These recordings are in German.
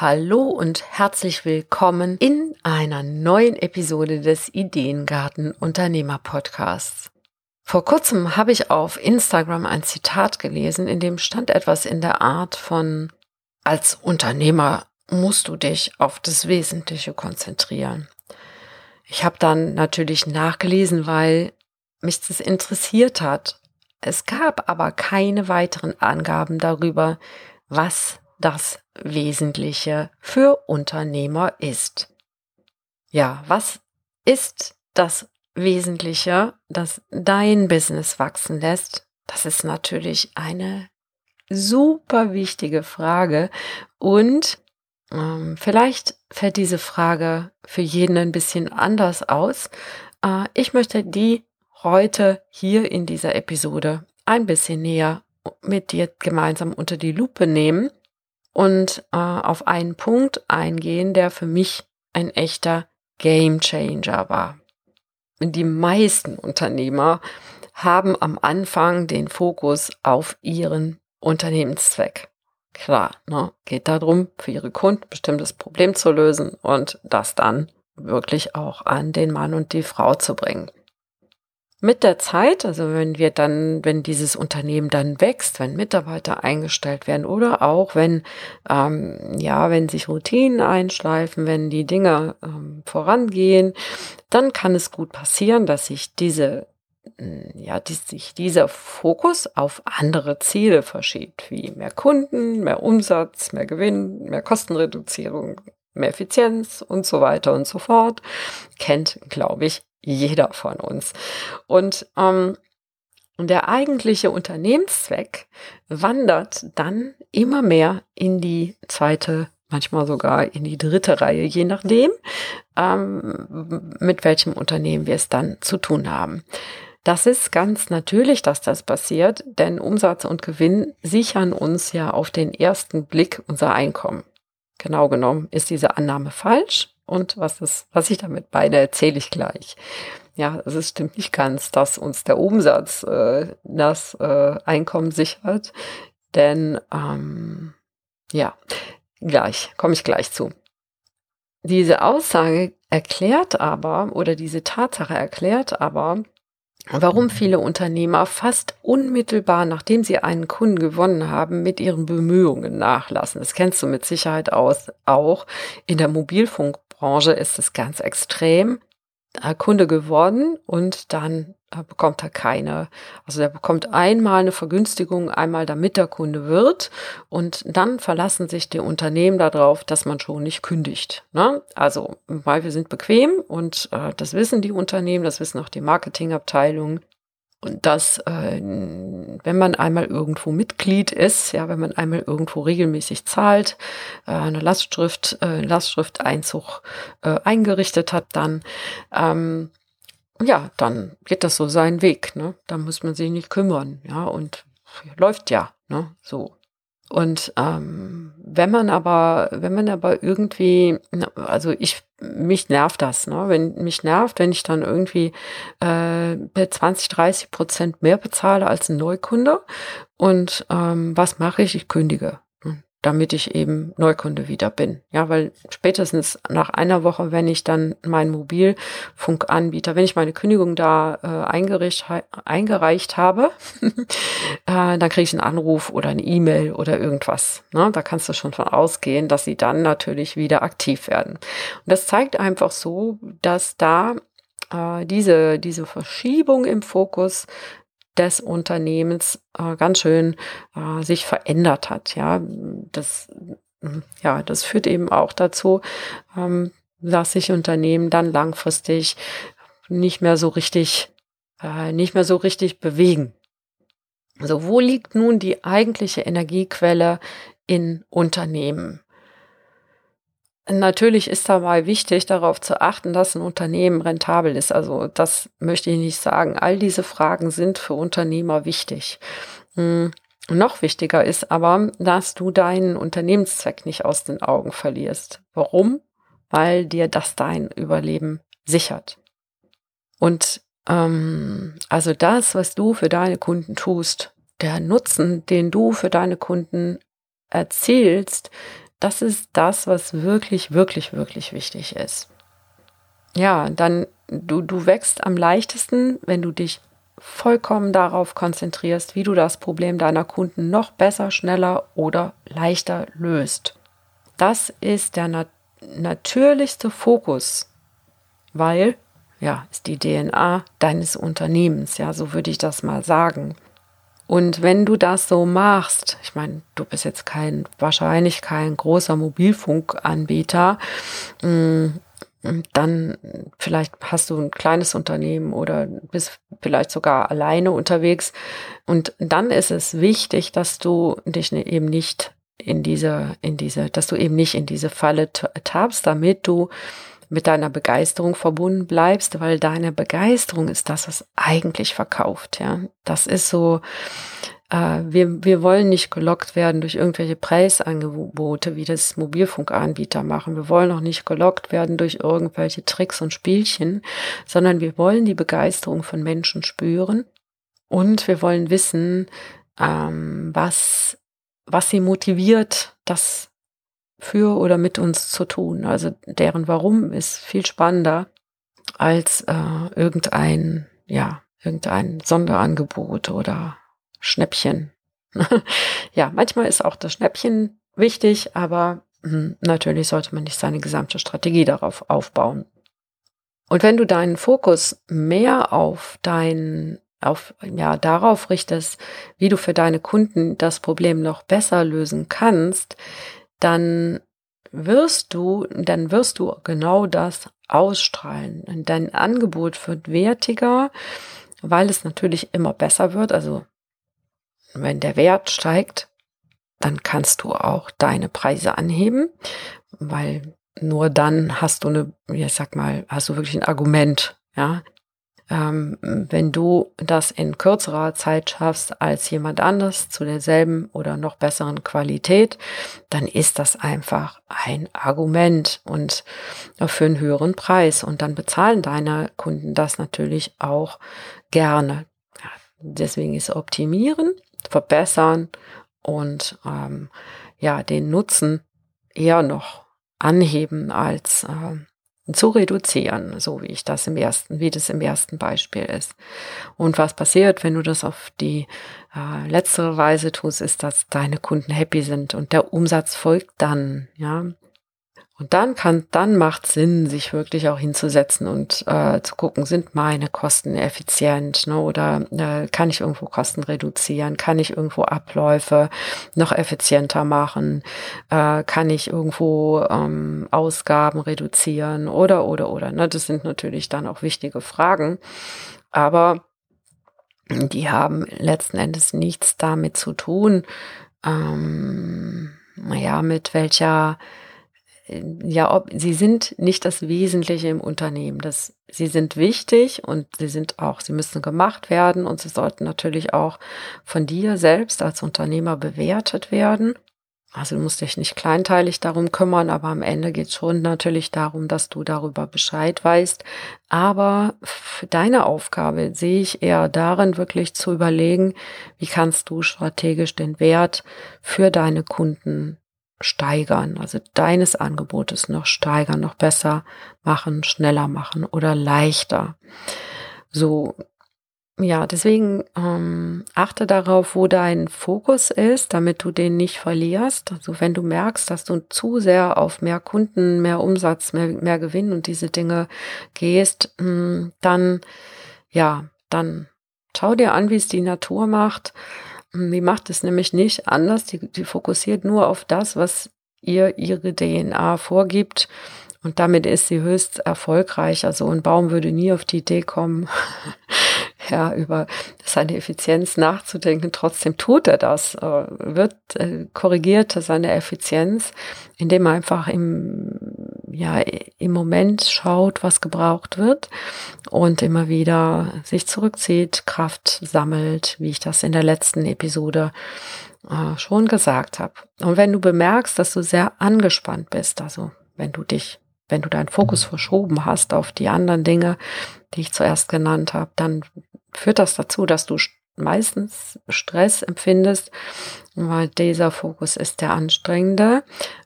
Hallo und herzlich willkommen in einer neuen Episode des Ideengarten Unternehmer Podcasts. Vor kurzem habe ich auf Instagram ein Zitat gelesen, in dem stand etwas in der Art von als Unternehmer musst du dich auf das Wesentliche konzentrieren. Ich habe dann natürlich nachgelesen, weil mich das interessiert hat. Es gab aber keine weiteren Angaben darüber, was das Wesentliche für Unternehmer ist. Ja, was ist das Wesentliche, das dein Business wachsen lässt? Das ist natürlich eine super wichtige Frage und ähm, vielleicht fällt diese Frage für jeden ein bisschen anders aus. Äh, ich möchte die heute hier in dieser Episode ein bisschen näher mit dir gemeinsam unter die Lupe nehmen und äh, auf einen Punkt eingehen, der für mich ein echter Game Changer war. Die meisten Unternehmer haben am Anfang den Fokus auf ihren Unternehmenszweck. Klar, ne, geht darum, für ihre Kunden ein bestimmtes Problem zu lösen und das dann wirklich auch an den Mann und die Frau zu bringen mit der Zeit, also wenn wir dann, wenn dieses Unternehmen dann wächst, wenn Mitarbeiter eingestellt werden oder auch wenn, ähm, ja, wenn sich Routinen einschleifen, wenn die Dinge ähm, vorangehen, dann kann es gut passieren, dass sich diese mm, ja, die, sich dieser Fokus auf andere Ziele verschiebt, wie mehr Kunden, mehr Umsatz, mehr Gewinn, mehr Kostenreduzierung, mehr Effizienz und so weiter und so fort. Kennt, glaube ich, jeder von uns. Und ähm, der eigentliche Unternehmenszweck wandert dann immer mehr in die zweite, manchmal sogar in die dritte Reihe, je nachdem, ähm, mit welchem Unternehmen wir es dann zu tun haben. Das ist ganz natürlich, dass das passiert, denn Umsatz und Gewinn sichern uns ja auf den ersten Blick unser Einkommen. Genau genommen ist diese Annahme falsch und was ist, was ich damit beide erzähle ich gleich. Ja, es stimmt nicht ganz, dass uns der Umsatz äh, das äh, Einkommen sichert, denn ähm, ja, gleich komme ich gleich zu. Diese Aussage erklärt aber oder diese Tatsache erklärt aber, warum viele Unternehmer fast unmittelbar, nachdem sie einen Kunden gewonnen haben, mit ihren Bemühungen nachlassen. Das kennst du mit Sicherheit aus, auch. In der Mobilfunkbranche ist es ganz extrem. Kunde geworden und dann äh, bekommt er keine. Also er bekommt einmal eine Vergünstigung, einmal damit der Kunde wird und dann verlassen sich die Unternehmen darauf, dass man schon nicht kündigt. Ne? Also, weil wir sind bequem und äh, das wissen die Unternehmen, das wissen auch die Marketingabteilungen. Und dass, äh, wenn man einmal irgendwo Mitglied ist, ja, wenn man einmal irgendwo regelmäßig zahlt, äh, eine Lastschrift, äh, Lastschrifteinzug äh, eingerichtet hat, dann ähm, ja, dann geht das so seinen Weg. Ne? Da muss man sich nicht kümmern, ja, und läuft ja, ne, so. Und ähm, wenn man aber, wenn man aber irgendwie, also ich, mich nervt das, ne? Wenn mich nervt, wenn ich dann irgendwie äh, 20, 30 Prozent mehr bezahle als ein Neukunde. Und ähm, was mache ich? Ich kündige damit ich eben Neukunde wieder bin. Ja, weil spätestens nach einer Woche, wenn ich dann meinen Mobilfunkanbieter, wenn ich meine Kündigung da äh, eingereicht, eingereicht habe, äh, dann kriege ich einen Anruf oder eine E-Mail oder irgendwas. Ne? Da kannst du schon von ausgehen, dass sie dann natürlich wieder aktiv werden. Und das zeigt einfach so, dass da äh, diese, diese Verschiebung im Fokus des Unternehmens äh, ganz schön äh, sich verändert hat. Ja, das, ja, das führt eben auch dazu, ähm, dass sich Unternehmen dann langfristig nicht mehr so richtig, äh, nicht mehr so richtig bewegen. Also wo liegt nun die eigentliche Energiequelle in Unternehmen? Natürlich ist dabei wichtig, darauf zu achten, dass ein Unternehmen rentabel ist. Also das möchte ich nicht sagen. All diese Fragen sind für Unternehmer wichtig. Hm. Noch wichtiger ist aber, dass du deinen Unternehmenszweck nicht aus den Augen verlierst. Warum? Weil dir das dein Überleben sichert. Und ähm, also das, was du für deine Kunden tust, der Nutzen, den du für deine Kunden erzielst, das ist das, was wirklich, wirklich, wirklich wichtig ist. Ja, dann du, du wächst am leichtesten, wenn du dich vollkommen darauf konzentrierst, wie du das Problem deiner Kunden noch besser, schneller oder leichter löst. Das ist der nat natürlichste Fokus, weil, ja, ist die DNA deines Unternehmens, ja, so würde ich das mal sagen. Und wenn du das so machst, ich meine, du bist jetzt kein, wahrscheinlich kein großer Mobilfunkanbieter, mm, dann vielleicht hast du ein kleines Unternehmen oder bist vielleicht sogar alleine unterwegs. Und dann ist es wichtig, dass du dich ne, eben nicht in diese, in diese, dass du eben nicht in diese Falle tappst, damit du mit deiner Begeisterung verbunden bleibst, weil deine Begeisterung ist das, was eigentlich verkauft. Ja, das ist so. Äh, wir, wir wollen nicht gelockt werden durch irgendwelche Preisangebote, wie das Mobilfunkanbieter machen. Wir wollen auch nicht gelockt werden durch irgendwelche Tricks und Spielchen, sondern wir wollen die Begeisterung von Menschen spüren und wir wollen wissen, ähm, was, was sie motiviert, das für oder mit uns zu tun. Also deren Warum ist viel spannender als äh, irgendein, ja, irgendein Sonderangebot oder Schnäppchen. ja, manchmal ist auch das Schnäppchen wichtig, aber mh, natürlich sollte man nicht seine gesamte Strategie darauf aufbauen. Und wenn du deinen Fokus mehr auf dein auf, ja, darauf richtest, wie du für deine Kunden das Problem noch besser lösen kannst, dann wirst du, dann wirst du genau das ausstrahlen. Dein Angebot wird wertiger, weil es natürlich immer besser wird. Also wenn der Wert steigt, dann kannst du auch deine Preise anheben, weil nur dann hast du eine, ich sag mal, hast du wirklich ein Argument, ja, ähm, wenn du das in kürzerer Zeit schaffst als jemand anders zu derselben oder noch besseren Qualität, dann ist das einfach ein Argument und für einen höheren Preis. Und dann bezahlen deine Kunden das natürlich auch gerne. Deswegen ist Optimieren, Verbessern und ähm, ja, den Nutzen eher noch anheben als äh, zu reduzieren, so wie ich das im ersten, wie das im ersten Beispiel ist. Und was passiert, wenn du das auf die äh, letztere Weise tust, ist, dass deine Kunden happy sind und der Umsatz folgt dann, ja. Und dann kann, dann macht Sinn, sich wirklich auch hinzusetzen und äh, zu gucken, sind meine Kosten effizient, ne? Oder äh, kann ich irgendwo Kosten reduzieren? Kann ich irgendwo Abläufe noch effizienter machen? Äh, kann ich irgendwo ähm, Ausgaben reduzieren? Oder oder oder. Ne? Das sind natürlich dann auch wichtige Fragen. Aber die haben letzten Endes nichts damit zu tun, ähm, naja, mit welcher ja, ob, sie sind nicht das Wesentliche im Unternehmen. Das, sie sind wichtig und sie sind auch, sie müssen gemacht werden und sie sollten natürlich auch von dir selbst als Unternehmer bewertet werden. Also du musst dich nicht kleinteilig darum kümmern, aber am Ende geht es schon natürlich darum, dass du darüber Bescheid weißt. Aber für deine Aufgabe sehe ich eher darin, wirklich zu überlegen, wie kannst du strategisch den Wert für deine Kunden steigern, also deines Angebotes noch steigern, noch besser machen, schneller machen oder leichter. So, ja, deswegen ähm, achte darauf, wo dein Fokus ist, damit du den nicht verlierst. Also wenn du merkst, dass du zu sehr auf mehr Kunden, mehr Umsatz, mehr, mehr Gewinn und diese Dinge gehst, hm, dann, ja, dann schau dir an, wie es die Natur macht die macht es nämlich nicht anders. Die, die fokussiert nur auf das, was ihr ihre DNA vorgibt. Und damit ist sie höchst erfolgreich. Also ein Baum würde nie auf die Idee kommen, ja, über seine Effizienz nachzudenken. Trotzdem tut er das, äh, wird, äh, korrigiert seine Effizienz, indem er einfach im, ja im Moment schaut, was gebraucht wird und immer wieder sich zurückzieht, Kraft sammelt, wie ich das in der letzten Episode äh, schon gesagt habe. Und wenn du bemerkst, dass du sehr angespannt bist, also wenn du dich, wenn du deinen Fokus verschoben hast auf die anderen Dinge, die ich zuerst genannt habe, dann führt das dazu, dass du meistens Stress empfindest, weil dieser Fokus ist der anstrengende.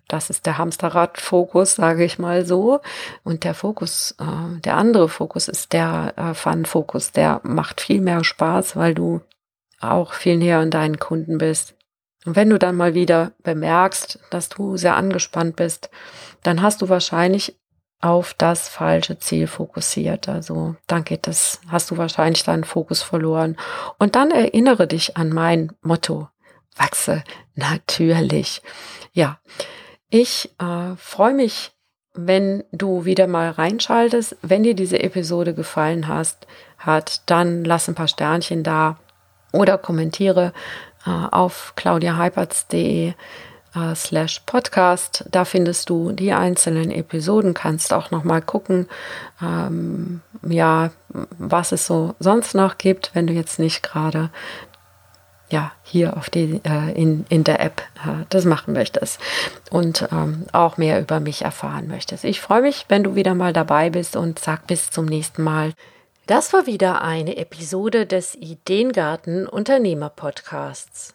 Das ist der Hamsterrad-Fokus, sage ich mal so. Und der Fokus, äh, der andere Fokus ist der äh, Fun-Fokus. Der macht viel mehr Spaß, weil du auch viel näher an deinen Kunden bist. Und wenn du dann mal wieder bemerkst, dass du sehr angespannt bist, dann hast du wahrscheinlich auf das falsche Ziel fokussiert. Also dann geht es, hast du wahrscheinlich deinen Fokus verloren. Und dann erinnere dich an mein Motto. Wachse natürlich. Ja, ich äh, freue mich, wenn du wieder mal reinschaltest. Wenn dir diese Episode gefallen hast, hat, dann lass ein paar Sternchen da oder kommentiere äh, auf claudiaheipertz.de äh, slash Podcast. Da findest du die einzelnen Episoden, kannst auch noch mal gucken, ähm, ja, was es so sonst noch gibt, wenn du jetzt nicht gerade ja, hier auf die, äh, in, in der App äh, das machen möchtest und ähm, auch mehr über mich erfahren möchtest. Ich freue mich, wenn du wieder mal dabei bist und sag bis zum nächsten Mal. Das war wieder eine Episode des Ideengarten Unternehmer Podcasts.